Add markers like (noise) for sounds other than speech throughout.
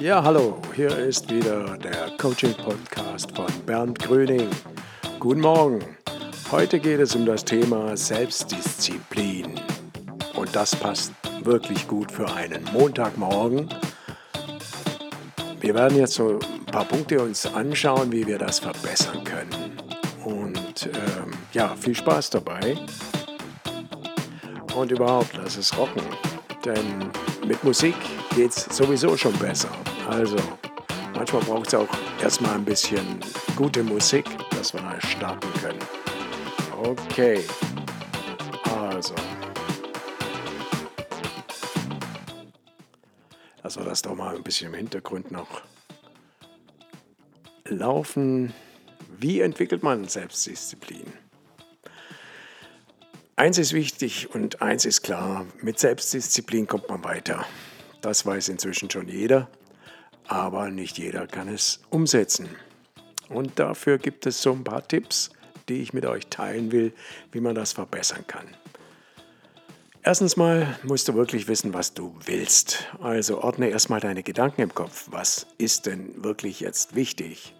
Ja, hallo, hier ist wieder der Coaching-Podcast von Bernd Gröning. Guten Morgen. Heute geht es um das Thema Selbstdisziplin. Und das passt wirklich gut für einen Montagmorgen. Wir werden jetzt so ein paar Punkte uns anschauen, wie wir das verbessern können. Und ähm, ja, viel Spaß dabei. Und überhaupt, lass es rocken. Denn mit Musik geht es sowieso schon besser. Also, manchmal braucht es auch erstmal ein bisschen gute Musik, dass wir starten können. Okay, also. Lassen wir das doch mal ein bisschen im Hintergrund noch laufen. Wie entwickelt man Selbstdisziplin? Eins ist wichtig und eins ist klar, mit Selbstdisziplin kommt man weiter. Das weiß inzwischen schon jeder, aber nicht jeder kann es umsetzen. Und dafür gibt es so ein paar Tipps, die ich mit euch teilen will, wie man das verbessern kann. Erstens mal musst du wirklich wissen, was du willst. Also ordne erstmal deine Gedanken im Kopf. Was ist denn wirklich jetzt wichtig?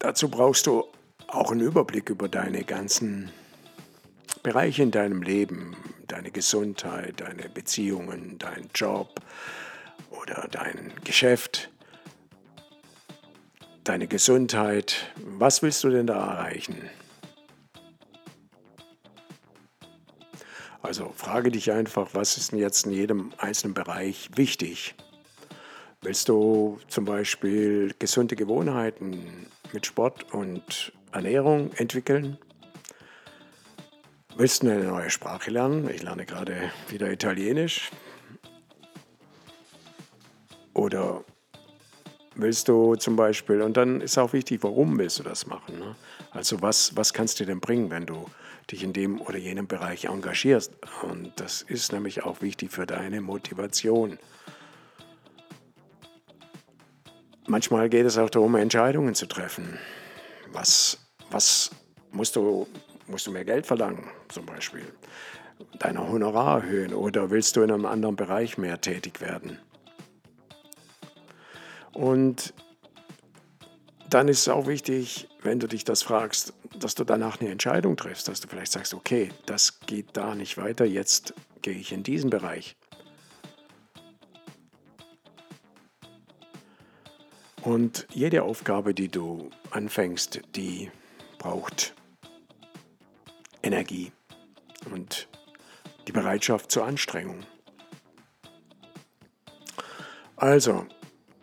Dazu brauchst du auch einen Überblick über deine ganzen Bereiche in deinem Leben, deine Gesundheit, deine Beziehungen, deinen Job oder dein Geschäft, deine Gesundheit. Was willst du denn da erreichen? Also frage dich einfach, was ist denn jetzt in jedem einzelnen Bereich wichtig? Willst du zum Beispiel gesunde Gewohnheiten mit Sport und Ernährung entwickeln? Willst du eine neue Sprache lernen? Ich lerne gerade wieder Italienisch. Oder willst du zum Beispiel, und dann ist auch wichtig, warum willst du das machen? Ne? Also was, was kannst du denn bringen, wenn du dich in dem oder jenem Bereich engagierst? Und das ist nämlich auch wichtig für deine Motivation. Manchmal geht es auch darum, Entscheidungen zu treffen. Was, was musst, du, musst du mehr Geld verlangen, zum Beispiel? Deine Honorar erhöhen oder willst du in einem anderen Bereich mehr tätig werden? Und dann ist es auch wichtig, wenn du dich das fragst, dass du danach eine Entscheidung triffst, dass du vielleicht sagst, okay, das geht da nicht weiter, jetzt gehe ich in diesen Bereich. Und jede Aufgabe, die du anfängst, die braucht Energie und die Bereitschaft zur Anstrengung. Also,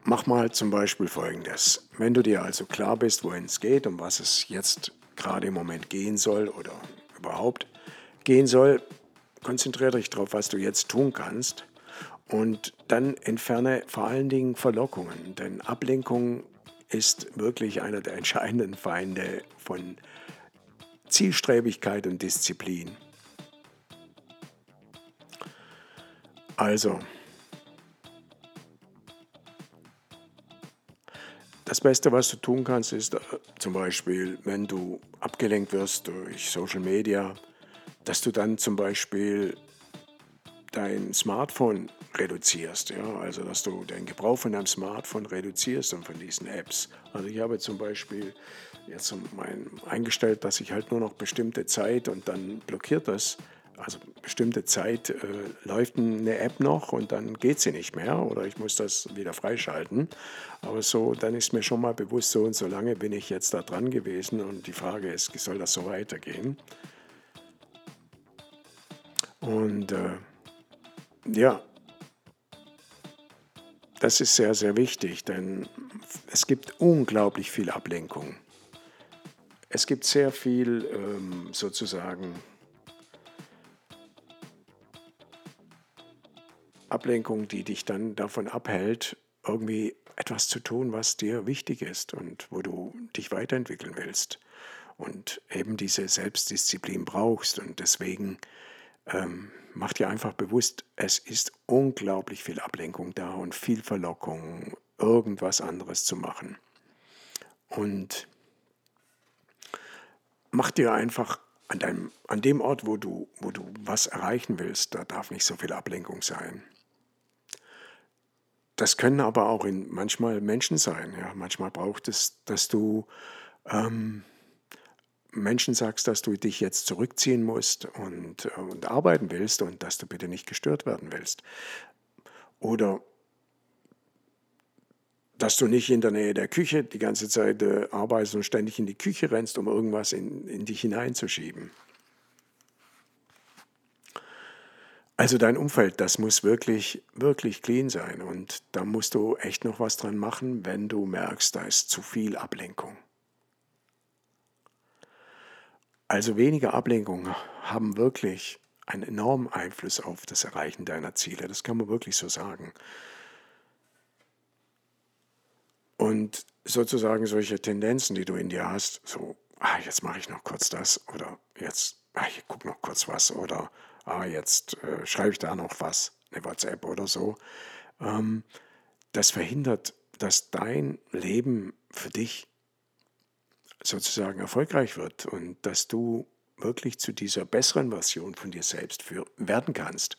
mach mal zum Beispiel Folgendes. Wenn du dir also klar bist, wohin es geht, um was es jetzt gerade im Moment gehen soll oder überhaupt gehen soll, konzentriere dich darauf, was du jetzt tun kannst und dann entferne vor allen Dingen Verlockungen, denn Ablenkung ist wirklich einer der entscheidenden Feinde von Zielstrebigkeit und Disziplin. Also, das Beste, was du tun kannst, ist äh, zum Beispiel, wenn du abgelenkt wirst durch Social Media, dass du dann zum Beispiel dein Smartphone reduzierst. Ja? Also, dass du den Gebrauch von deinem Smartphone reduzierst und von diesen Apps. Also, ich habe zum Beispiel jetzt mein, eingestellt, dass ich halt nur noch bestimmte Zeit und dann blockiert das. Also bestimmte Zeit äh, läuft eine App noch und dann geht sie nicht mehr oder ich muss das wieder freischalten. Aber so, dann ist mir schon mal bewusst, so und so lange bin ich jetzt da dran gewesen und die Frage ist, soll das so weitergehen? Und äh, ja, das ist sehr, sehr wichtig, denn es gibt unglaublich viel Ablenkung. Es gibt sehr viel ähm, sozusagen Ablenkung, die dich dann davon abhält, irgendwie etwas zu tun, was dir wichtig ist und wo du dich weiterentwickeln willst und eben diese Selbstdisziplin brauchst. Und deswegen ähm, mach dir einfach bewusst, es ist unglaublich viel Ablenkung da und viel Verlockung, irgendwas anderes zu machen. Und mach dir einfach an, deinem, an dem Ort, wo du, wo du was erreichen willst, da darf nicht so viel Ablenkung sein. Das können aber auch in, manchmal Menschen sein. Ja. Manchmal braucht es, dass du ähm, Menschen sagst, dass du dich jetzt zurückziehen musst und, und arbeiten willst und dass du bitte nicht gestört werden willst. Oder dass du nicht in der Nähe der Küche die ganze Zeit äh, arbeitest und ständig in die Küche rennst, um irgendwas in, in dich hineinzuschieben. Also dein Umfeld, das muss wirklich, wirklich clean sein und da musst du echt noch was dran machen, wenn du merkst, da ist zu viel Ablenkung. Also weniger Ablenkung haben wirklich einen enormen Einfluss auf das Erreichen deiner Ziele. Das kann man wirklich so sagen. Und sozusagen solche Tendenzen, die du in dir hast, so, ah, jetzt mache ich noch kurz das oder jetzt, ah, ich gucke noch kurz was oder ah, jetzt äh, schreibe ich da noch was, eine WhatsApp oder so, ähm, das verhindert, dass dein Leben für dich sozusagen erfolgreich wird und dass du wirklich zu dieser besseren Version von dir selbst für, werden kannst.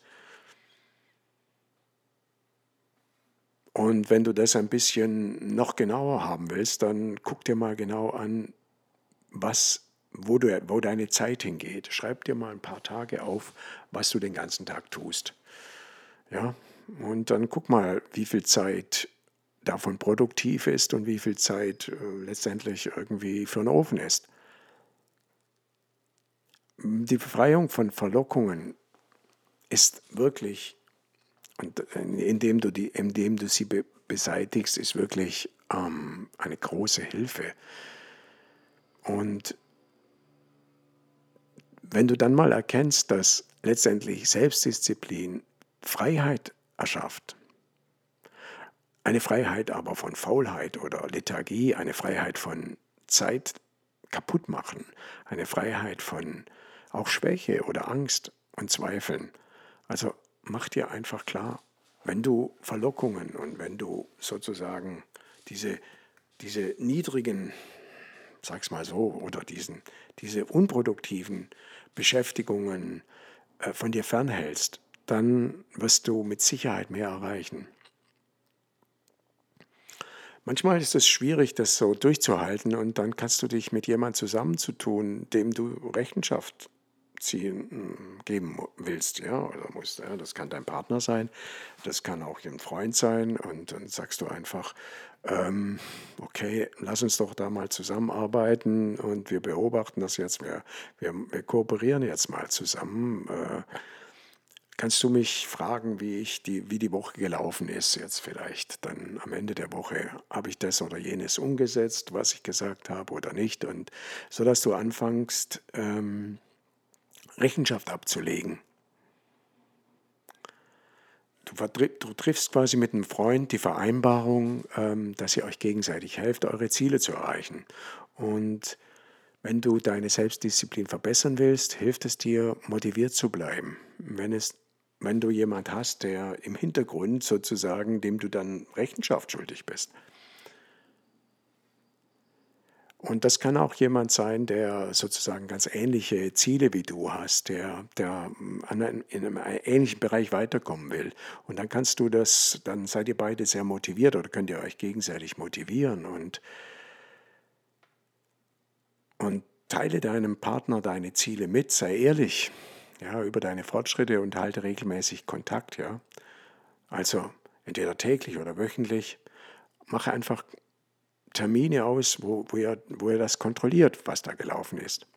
Und wenn du das ein bisschen noch genauer haben willst, dann guck dir mal genau an, was, wo, du, wo deine Zeit hingeht. Schreib dir mal ein paar Tage auf, was du den ganzen Tag tust. Ja, und dann guck mal, wie viel Zeit davon produktiv ist und wie viel Zeit äh, letztendlich irgendwie für einen Ofen ist. Die Befreiung von Verlockungen ist wirklich, und äh, indem du, die, indem du sie be beseitigst, ist wirklich ähm, eine große Hilfe. Und wenn du dann mal erkennst, dass letztendlich Selbstdisziplin Freiheit erschafft, eine Freiheit aber von Faulheit oder Lethargie, eine Freiheit von Zeit kaputt machen, eine Freiheit von auch Schwäche oder Angst und Zweifeln. Also mach dir einfach klar, wenn du Verlockungen und wenn du sozusagen diese, diese niedrigen, sag's mal so, oder diesen, diese unproduktiven Beschäftigungen äh, von dir fernhältst, dann wirst du mit Sicherheit mehr erreichen. Manchmal ist es schwierig, das so durchzuhalten und dann kannst du dich mit jemandem zusammenzutun, dem du Rechenschaft ziehen, mm, geben willst, ja, oder musst. Ja. Das kann dein Partner sein, das kann auch ein Freund sein und dann sagst du einfach, ähm, okay, lass uns doch da mal zusammenarbeiten und wir beobachten das jetzt, wir, wir, wir kooperieren jetzt mal zusammen. Äh, Kannst du mich fragen, wie, ich die, wie die Woche gelaufen ist jetzt vielleicht? Dann am Ende der Woche habe ich das oder jenes umgesetzt, was ich gesagt habe oder nicht. Und so dass du anfängst, ähm, Rechenschaft abzulegen. Du, du, triffst quasi mit einem Freund die Vereinbarung, ähm, dass ihr euch gegenseitig helft, eure Ziele zu erreichen. Und wenn du deine Selbstdisziplin verbessern willst, hilft es dir, motiviert zu bleiben. Wenn es wenn du jemand hast, der im Hintergrund sozusagen, dem du dann Rechenschaft schuldig bist. Und das kann auch jemand sein, der sozusagen ganz ähnliche Ziele wie du hast, der, der in einem ähnlichen Bereich weiterkommen will. Und dann kannst du das, dann seid ihr beide sehr motiviert oder könnt ihr euch gegenseitig motivieren und, und teile deinem Partner deine Ziele mit, sei ehrlich ja, über deine Fortschritte und halte regelmäßig Kontakt, ja. Also entweder täglich oder wöchentlich. Mache einfach Termine aus, wo, wo, ihr, wo ihr das kontrolliert, was da gelaufen ist.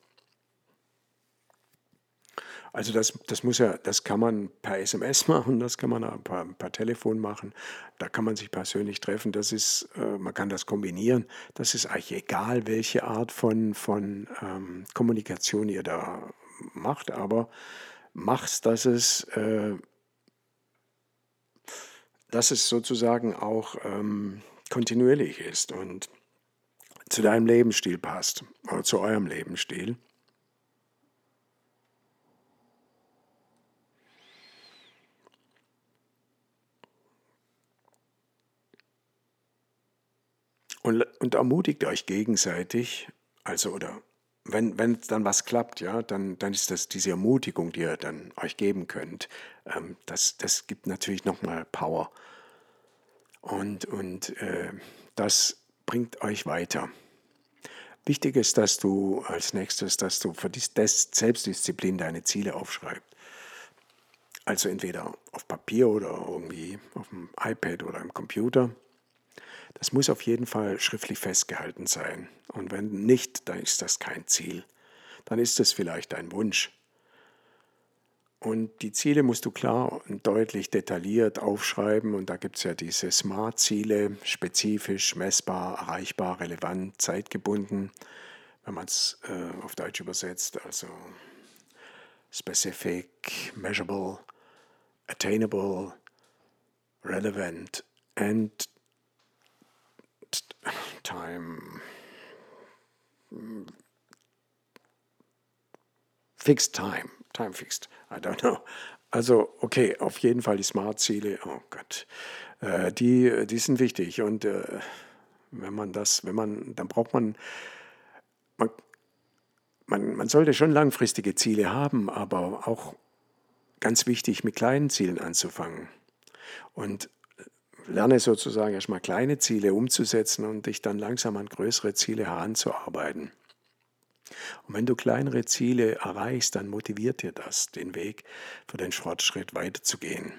Also das, das muss ja, das kann man per SMS (laughs) machen, das kann man per, per Telefon machen, da kann man sich persönlich treffen, das ist, äh, man kann das kombinieren. Das ist eigentlich egal, welche Art von, von ähm, Kommunikation ihr da macht, aber machst, dass es, äh, dass es sozusagen auch ähm, kontinuierlich ist und zu deinem Lebensstil passt oder zu eurem Lebensstil. Und, und ermutigt euch gegenseitig, also oder wenn, wenn dann was klappt, ja, dann, dann ist das diese Ermutigung, die ihr dann euch geben könnt. Ähm, das, das gibt natürlich nochmal Power. Und, und äh, das bringt euch weiter. Wichtig ist, dass du als nächstes, dass du für die Selbstdisziplin deine Ziele aufschreibst. Also entweder auf Papier oder irgendwie auf dem iPad oder im Computer. Das muss auf jeden Fall schriftlich festgehalten sein. Und wenn nicht, dann ist das kein Ziel. Dann ist es vielleicht ein Wunsch. Und die Ziele musst du klar und deutlich detailliert aufschreiben. Und da gibt es ja diese Smart-Ziele, spezifisch, messbar, erreichbar, relevant, zeitgebunden, wenn man es äh, auf Deutsch übersetzt. Also specific, measurable, attainable, relevant and time fixed time, time fixed, I don't know. Also okay, auf jeden Fall die Smart-Ziele, oh Gott, äh, die, die sind wichtig und äh, wenn man das, wenn man, dann braucht man, man, man, man sollte schon langfristige Ziele haben, aber auch ganz wichtig, mit kleinen Zielen anzufangen. Und lerne sozusagen erstmal kleine Ziele umzusetzen und dich dann langsam an größere Ziele heranzuarbeiten. Und wenn du kleinere Ziele erreichst, dann motiviert dir das, den Weg für den Fortschritt weiterzugehen.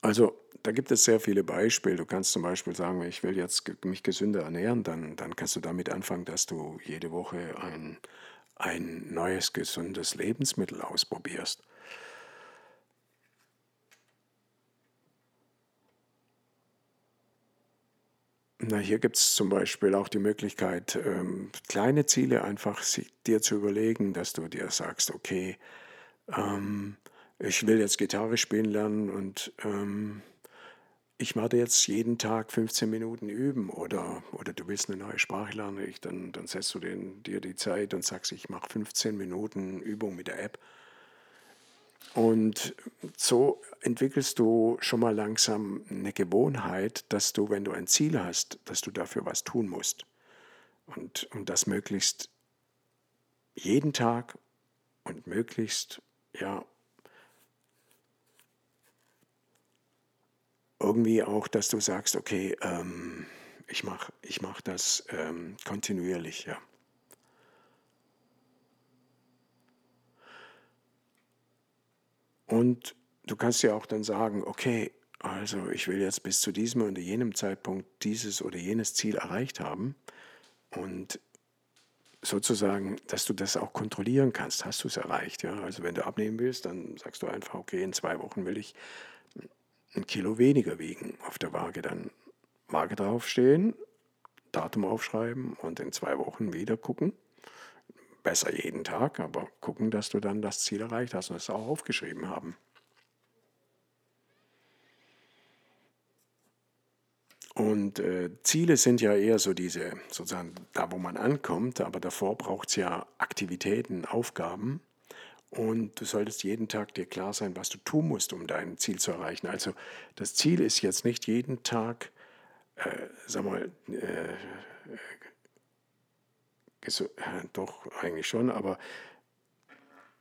Also da gibt es sehr viele Beispiele. Du kannst zum Beispiel sagen, ich will jetzt mich gesünder ernähren, dann, dann kannst du damit anfangen, dass du jede Woche ein, ein neues gesundes Lebensmittel ausprobierst. Na, hier gibt es zum Beispiel auch die Möglichkeit, ähm, kleine Ziele einfach dir zu überlegen, dass du dir sagst, okay, ähm, ich will jetzt Gitarre spielen lernen und ähm, ich werde jetzt jeden Tag 15 Minuten üben oder, oder du willst eine neue Sprache lernen, ich, dann, dann setzt du den, dir die Zeit und sagst, ich mache 15 Minuten Übung mit der App und so entwickelst du schon mal langsam eine Gewohnheit, dass du, wenn du ein Ziel hast, dass du dafür was tun musst. Und, und das möglichst jeden Tag und möglichst, ja, irgendwie auch, dass du sagst, okay, ähm, ich mache ich mach das ähm, kontinuierlich, ja. Und du kannst ja auch dann sagen, okay, also ich will jetzt bis zu diesem oder jenem Zeitpunkt dieses oder jenes Ziel erreicht haben. Und sozusagen, dass du das auch kontrollieren kannst. Hast du es erreicht? Ja? Also wenn du abnehmen willst, dann sagst du einfach, okay, in zwei Wochen will ich ein Kilo weniger wiegen auf der Waage. Dann Waage draufstehen, Datum aufschreiben und in zwei Wochen wieder gucken besser jeden Tag, aber gucken, dass du dann das Ziel erreicht hast und es auch aufgeschrieben haben. Und äh, Ziele sind ja eher so diese, sozusagen da, wo man ankommt, aber davor braucht es ja Aktivitäten, Aufgaben. Und du solltest jeden Tag dir klar sein, was du tun musst, um dein Ziel zu erreichen. Also das Ziel ist jetzt nicht jeden Tag, äh, sag mal, äh, doch eigentlich schon, aber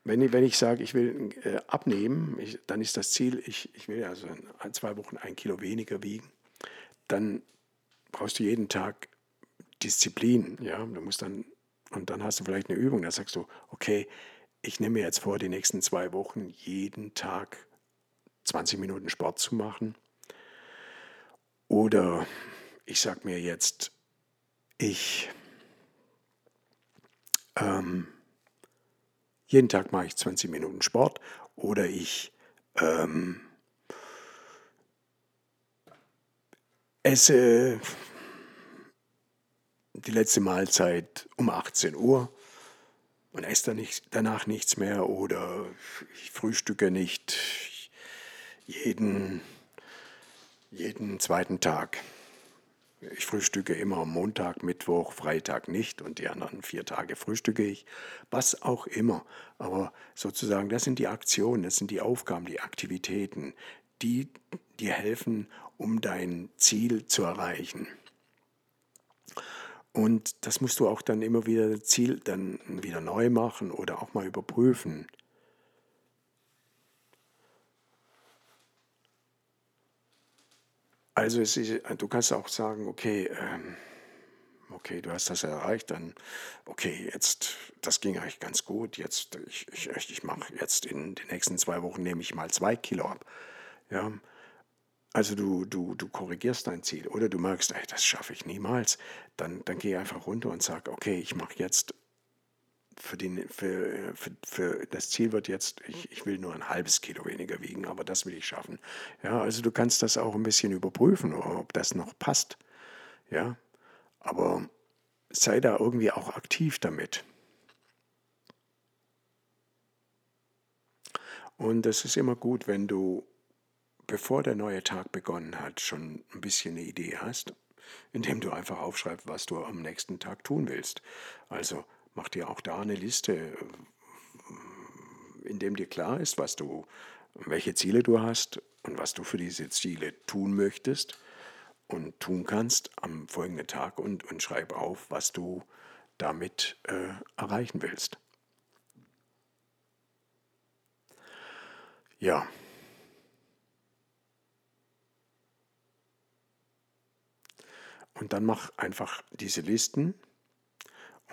wenn ich, wenn ich sage, ich will äh, abnehmen, ich, dann ist das Ziel, ich, ich will also in zwei Wochen ein Kilo weniger wiegen, dann brauchst du jeden Tag Disziplin. Ja? Du musst dann, und dann hast du vielleicht eine Übung, da sagst du, okay, ich nehme mir jetzt vor, die nächsten zwei Wochen jeden Tag 20 Minuten Sport zu machen. Oder ich sage mir jetzt, ich ähm, jeden Tag mache ich 20 Minuten Sport oder ich ähm, esse die letzte Mahlzeit um 18 Uhr und esse danach nichts mehr oder ich frühstücke nicht jeden, jeden zweiten Tag. Ich frühstücke immer am Montag, Mittwoch, Freitag nicht und die anderen vier Tage frühstücke ich. Was auch immer. Aber sozusagen, das sind die Aktionen, das sind die Aufgaben, die Aktivitäten, die dir helfen, um dein Ziel zu erreichen. Und das musst du auch dann immer wieder Ziel dann wieder neu machen oder auch mal überprüfen. Also ist, du kannst auch sagen, okay, ähm, okay, du hast das erreicht, dann, okay, jetzt, das ging eigentlich ganz gut, jetzt, ich, ich, ich mache jetzt in den nächsten zwei Wochen, nehme ich mal zwei Kilo ab. Ja, also du, du, du korrigierst dein Ziel oder du merkst, ey, das schaffe ich niemals, dann, dann geh einfach runter und sag, okay, ich mache jetzt für, den, für, für, für das Ziel wird jetzt, ich, ich will nur ein halbes Kilo weniger wiegen, aber das will ich schaffen. Ja, also du kannst das auch ein bisschen überprüfen, ob das noch passt. Ja, aber sei da irgendwie auch aktiv damit. Und es ist immer gut, wenn du bevor der neue Tag begonnen hat, schon ein bisschen eine Idee hast, indem du einfach aufschreibst, was du am nächsten Tag tun willst. Also mach dir auch da eine Liste, in dem dir klar ist, was du, welche Ziele du hast und was du für diese Ziele tun möchtest und tun kannst am folgenden Tag und, und schreib auf, was du damit äh, erreichen willst. Ja. Und dann mach einfach diese Listen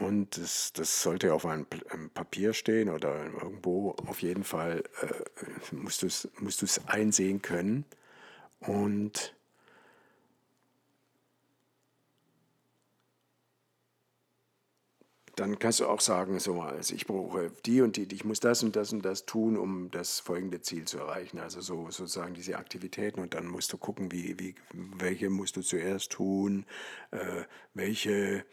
und das, das sollte auf einem, Papier stehen oder irgendwo. Auf jeden Fall äh, musst du es musst einsehen können. Und dann kannst du auch sagen, so, also ich brauche die und die, ich muss das und das und das tun, um das folgende Ziel zu erreichen. Also so sozusagen diese Aktivitäten und dann musst du gucken, wie, wie, welche musst du zuerst tun, äh, welche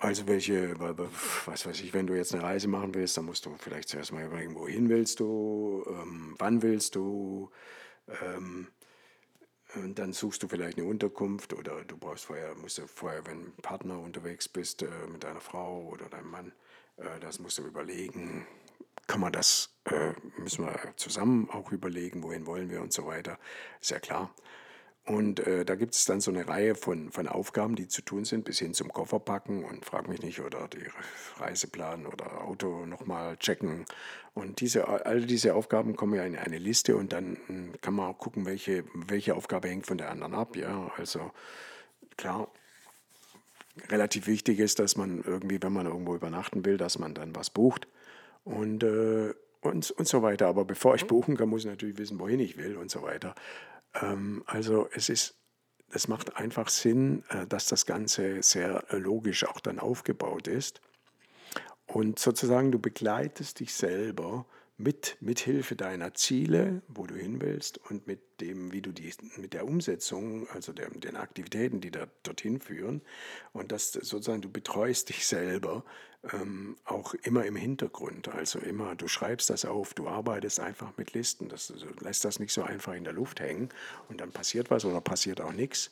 Also welche, was weiß ich, wenn du jetzt eine Reise machen willst, dann musst du vielleicht zuerst mal überlegen, wohin willst du, ähm, wann willst du, ähm, und dann suchst du vielleicht eine Unterkunft oder du brauchst vorher, musst du vorher, wenn ein Partner unterwegs bist, äh, mit deiner Frau oder deinem Mann, äh, das musst du überlegen, kann man das, äh, müssen wir zusammen auch überlegen, wohin wollen wir und so weiter, ist ja klar. Und äh, da gibt es dann so eine Reihe von, von Aufgaben, die zu tun sind, bis hin zum Kofferpacken und frag mich nicht, oder die Reiseplan oder Auto nochmal checken. Und diese, all diese Aufgaben kommen ja in eine Liste und dann hm, kann man auch gucken, welche, welche Aufgabe hängt von der anderen ab. Ja, also klar, relativ wichtig ist, dass man irgendwie, wenn man irgendwo übernachten will, dass man dann was bucht. Und äh, und, und so weiter. Aber bevor ich buchen kann, muss ich natürlich wissen, wohin ich will und so weiter. Ähm, also es ist, es macht einfach Sinn, äh, dass das Ganze sehr äh, logisch auch dann aufgebaut ist. Und sozusagen du begleitest dich selber mit, mit Hilfe deiner Ziele, wo du hin willst und mit dem, wie du die, mit der Umsetzung, also der, den Aktivitäten, die da dorthin führen. Und dass sozusagen du betreust dich selber ähm, auch immer im Hintergrund. Also immer, du schreibst das auf, du arbeitest einfach mit Listen. Das, du lässt das nicht so einfach in der Luft hängen und dann passiert was oder passiert auch nichts.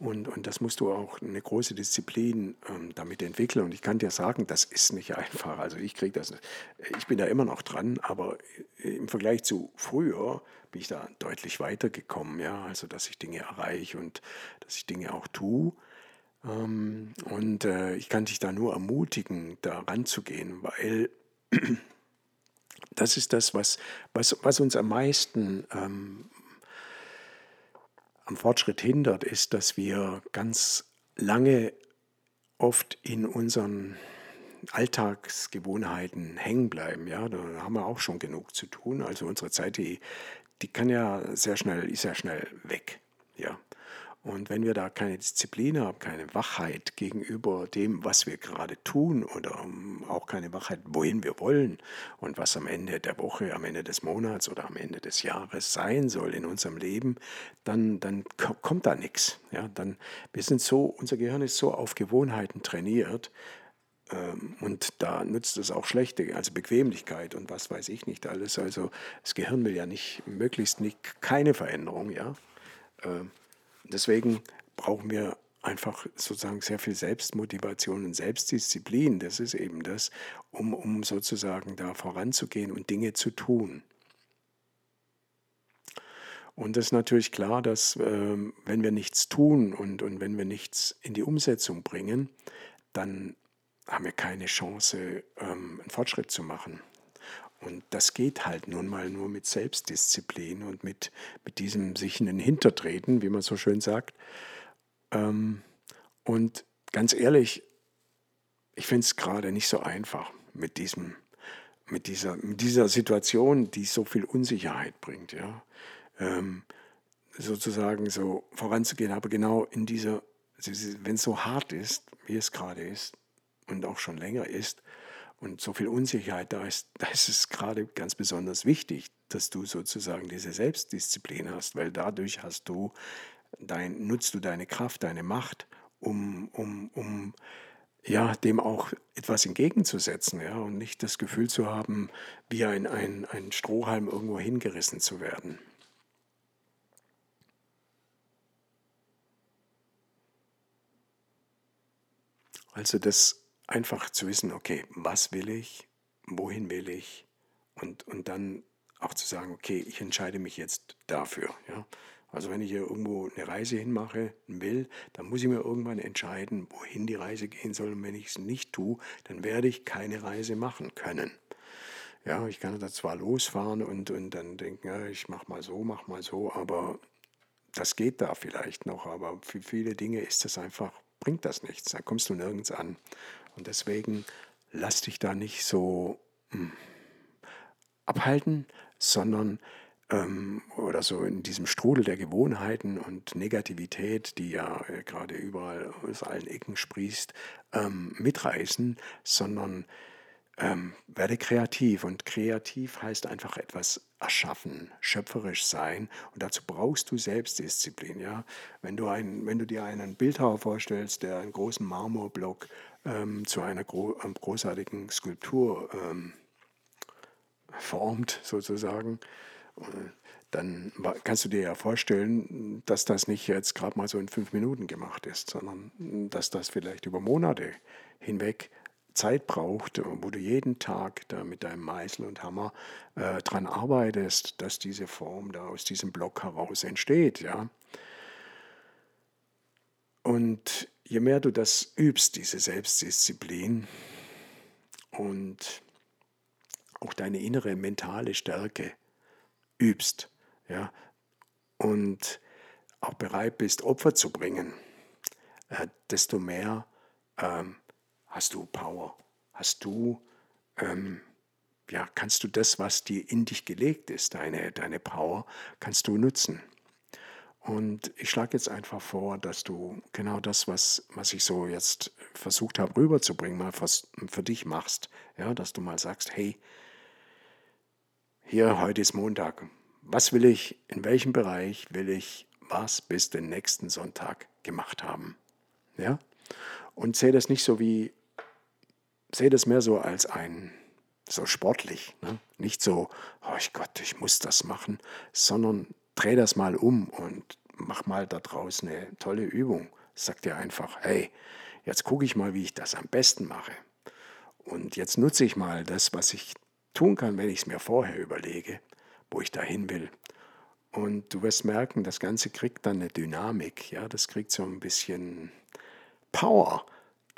Und, und das musst du auch eine große Disziplin ähm, damit entwickeln. Und ich kann dir sagen, das ist nicht einfach. Also ich kriege das, ich bin da immer noch dran, aber im Vergleich zu früher bin ich da deutlich weitergekommen. Ja, also dass ich Dinge erreiche und dass ich Dinge auch tue. Ähm, und äh, ich kann dich da nur ermutigen, da ranzugehen, weil (clears throat) das ist das, was, was, was uns am meisten ähm, am Fortschritt hindert, ist, dass wir ganz lange oft in unseren Alltagsgewohnheiten hängen bleiben. Ja, da haben wir auch schon genug zu tun. Also unsere Zeit, die, die kann ja sehr schnell, ist ja schnell weg. Ja. Und wenn wir da keine Disziplin haben, keine Wachheit gegenüber dem, was wir gerade tun oder auch keine Wachheit, wohin wir wollen und was am Ende der Woche, am Ende des Monats oder am Ende des Jahres sein soll in unserem Leben, dann, dann kommt da nichts. Ja, dann, wir sind so, unser Gehirn ist so auf Gewohnheiten trainiert, ähm, und da nutzt es auch schlechte, also Bequemlichkeit und was weiß ich nicht alles. Also das Gehirn will ja nicht, möglichst nicht, keine Veränderung, ja. Deswegen brauchen wir einfach sozusagen sehr viel Selbstmotivation und Selbstdisziplin. Das ist eben das, um, um sozusagen da voranzugehen und Dinge zu tun. Und es ist natürlich klar, dass ähm, wenn wir nichts tun und, und wenn wir nichts in die Umsetzung bringen, dann haben wir keine Chance, ähm, einen Fortschritt zu machen. Und das geht halt nun mal nur mit Selbstdisziplin und mit, mit diesem sich in den Hintertreten, wie man so schön sagt. Ähm, und ganz ehrlich, ich finde es gerade nicht so einfach mit, diesem, mit, dieser, mit dieser Situation, die so viel Unsicherheit bringt. Ja? Ähm, sozusagen so voranzugehen, aber genau in dieser, wenn es so hart ist, wie es gerade ist und auch schon länger ist, und so viel Unsicherheit da ist, (laughs) da ist es gerade ganz besonders wichtig, dass du sozusagen diese Selbstdisziplin hast, weil dadurch hast du dein, nutzt du deine Kraft, deine Macht, um, um, um ja, dem auch etwas entgegenzusetzen ja, und nicht das Gefühl zu haben, wie ein, ein, ein Strohhalm irgendwo hingerissen zu werden. Also das einfach zu wissen, okay, was will ich, wohin will ich und, und dann auch zu sagen, okay, ich entscheide mich jetzt dafür. Ja? Also wenn ich hier irgendwo eine Reise hinmache, will, dann muss ich mir irgendwann entscheiden, wohin die Reise gehen soll. Und wenn ich es nicht tue, dann werde ich keine Reise machen können. Ja, ich kann da zwar losfahren und, und dann denken, ja, ich mache mal so, mach mal so, aber das geht da vielleicht noch. Aber für viele Dinge ist das einfach, bringt das nichts. Da kommst du nirgends an. Und deswegen lass dich da nicht so hm, abhalten, sondern ähm, oder so in diesem Strudel der Gewohnheiten und Negativität, die ja äh, gerade überall aus allen Ecken sprießt, ähm, mitreißen, sondern ähm, werde kreativ. Und kreativ heißt einfach etwas erschaffen, schöpferisch sein. Und dazu brauchst du Selbstdisziplin. Ja? Wenn, du ein, wenn du dir einen Bildhauer vorstellst, der einen großen Marmorblock ähm, zu einer gro ähm, großartigen Skulptur ähm, formt, sozusagen, äh, dann kannst du dir ja vorstellen, dass das nicht jetzt gerade mal so in fünf Minuten gemacht ist, sondern dass das vielleicht über Monate hinweg Zeit braucht, wo du jeden Tag da mit deinem Meißel und Hammer äh, dran arbeitest, dass diese Form da aus diesem Block heraus entsteht, ja. Und je mehr du das übst, diese Selbstdisziplin und auch deine innere mentale Stärke übst, ja, und auch bereit bist, Opfer zu bringen, äh, desto mehr ähm, hast du Power, hast du, ähm, ja, kannst du das, was dir in dich gelegt ist, deine, deine Power, kannst du nutzen. Und ich schlage jetzt einfach vor, dass du genau das, was, was ich so jetzt versucht habe rüberzubringen, mal für, für dich machst. Ja, dass du mal sagst, hey, hier, heute ist Montag. Was will ich, in welchem Bereich will ich was bis den nächsten Sonntag gemacht haben? Ja? Und sehe das nicht so wie sehe das mehr so als ein, so sportlich, ne? nicht so, oh Gott, ich muss das machen, sondern dreh das mal um und mach mal da draußen eine tolle Übung. Sag dir einfach, hey, jetzt gucke ich mal, wie ich das am besten mache. Und jetzt nutze ich mal das, was ich tun kann, wenn ich es mir vorher überlege, wo ich dahin will. Und du wirst merken, das Ganze kriegt dann eine Dynamik. Ja, das kriegt so ein bisschen Power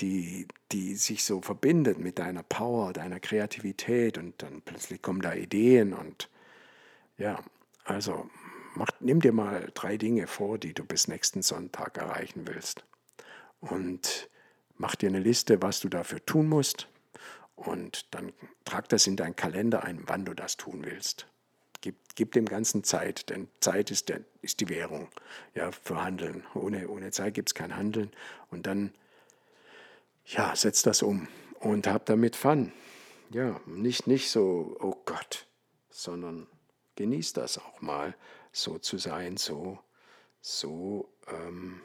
die, die sich so verbindet mit deiner Power, deiner Kreativität und dann plötzlich kommen da Ideen und ja, also mach, nimm dir mal drei Dinge vor, die du bis nächsten Sonntag erreichen willst und mach dir eine Liste, was du dafür tun musst und dann trag das in deinen Kalender ein, wann du das tun willst. Gib, gib dem Ganzen Zeit, denn Zeit ist, der, ist die Währung ja, für Handeln. Ohne, ohne Zeit gibt es kein Handeln. Und dann ja, setz das um und hab damit Fun. Ja, nicht, nicht so, oh Gott, sondern genieß das auch mal, so zu sein, so, so, ähm,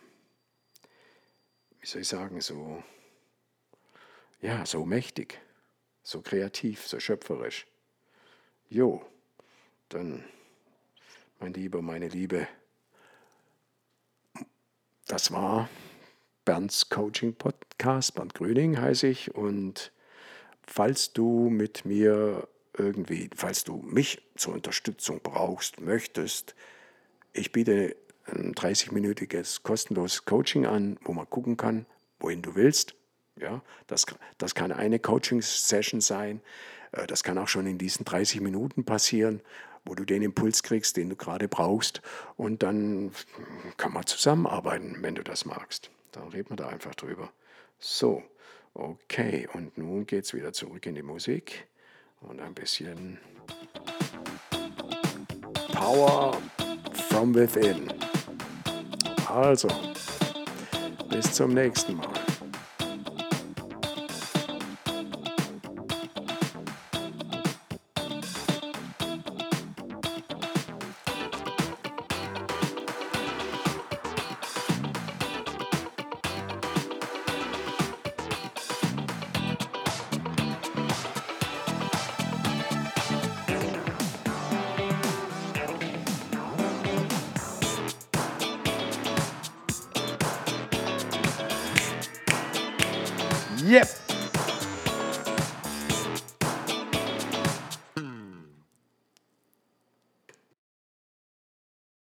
wie soll ich sagen, so, ja, so mächtig, so kreativ, so schöpferisch. Jo, dann, mein Lieber, meine Liebe, das war Bernds Coaching Podcast. Bernd Grüning heiße ich. Und falls du mit mir irgendwie, falls du mich zur Unterstützung brauchst, möchtest, ich biete ein 30-minütiges kostenloses Coaching an, wo man gucken kann, wohin du willst. Ja, das, das kann eine Coaching-Session sein. Äh, das kann auch schon in diesen 30 Minuten passieren, wo du den Impuls kriegst, den du gerade brauchst. Und dann kann man zusammenarbeiten, wenn du das magst. Dann reden wir da einfach drüber. So, okay. Und nun geht es wieder zurück in die Musik und ein bisschen Power from within. Also, bis zum nächsten Mal.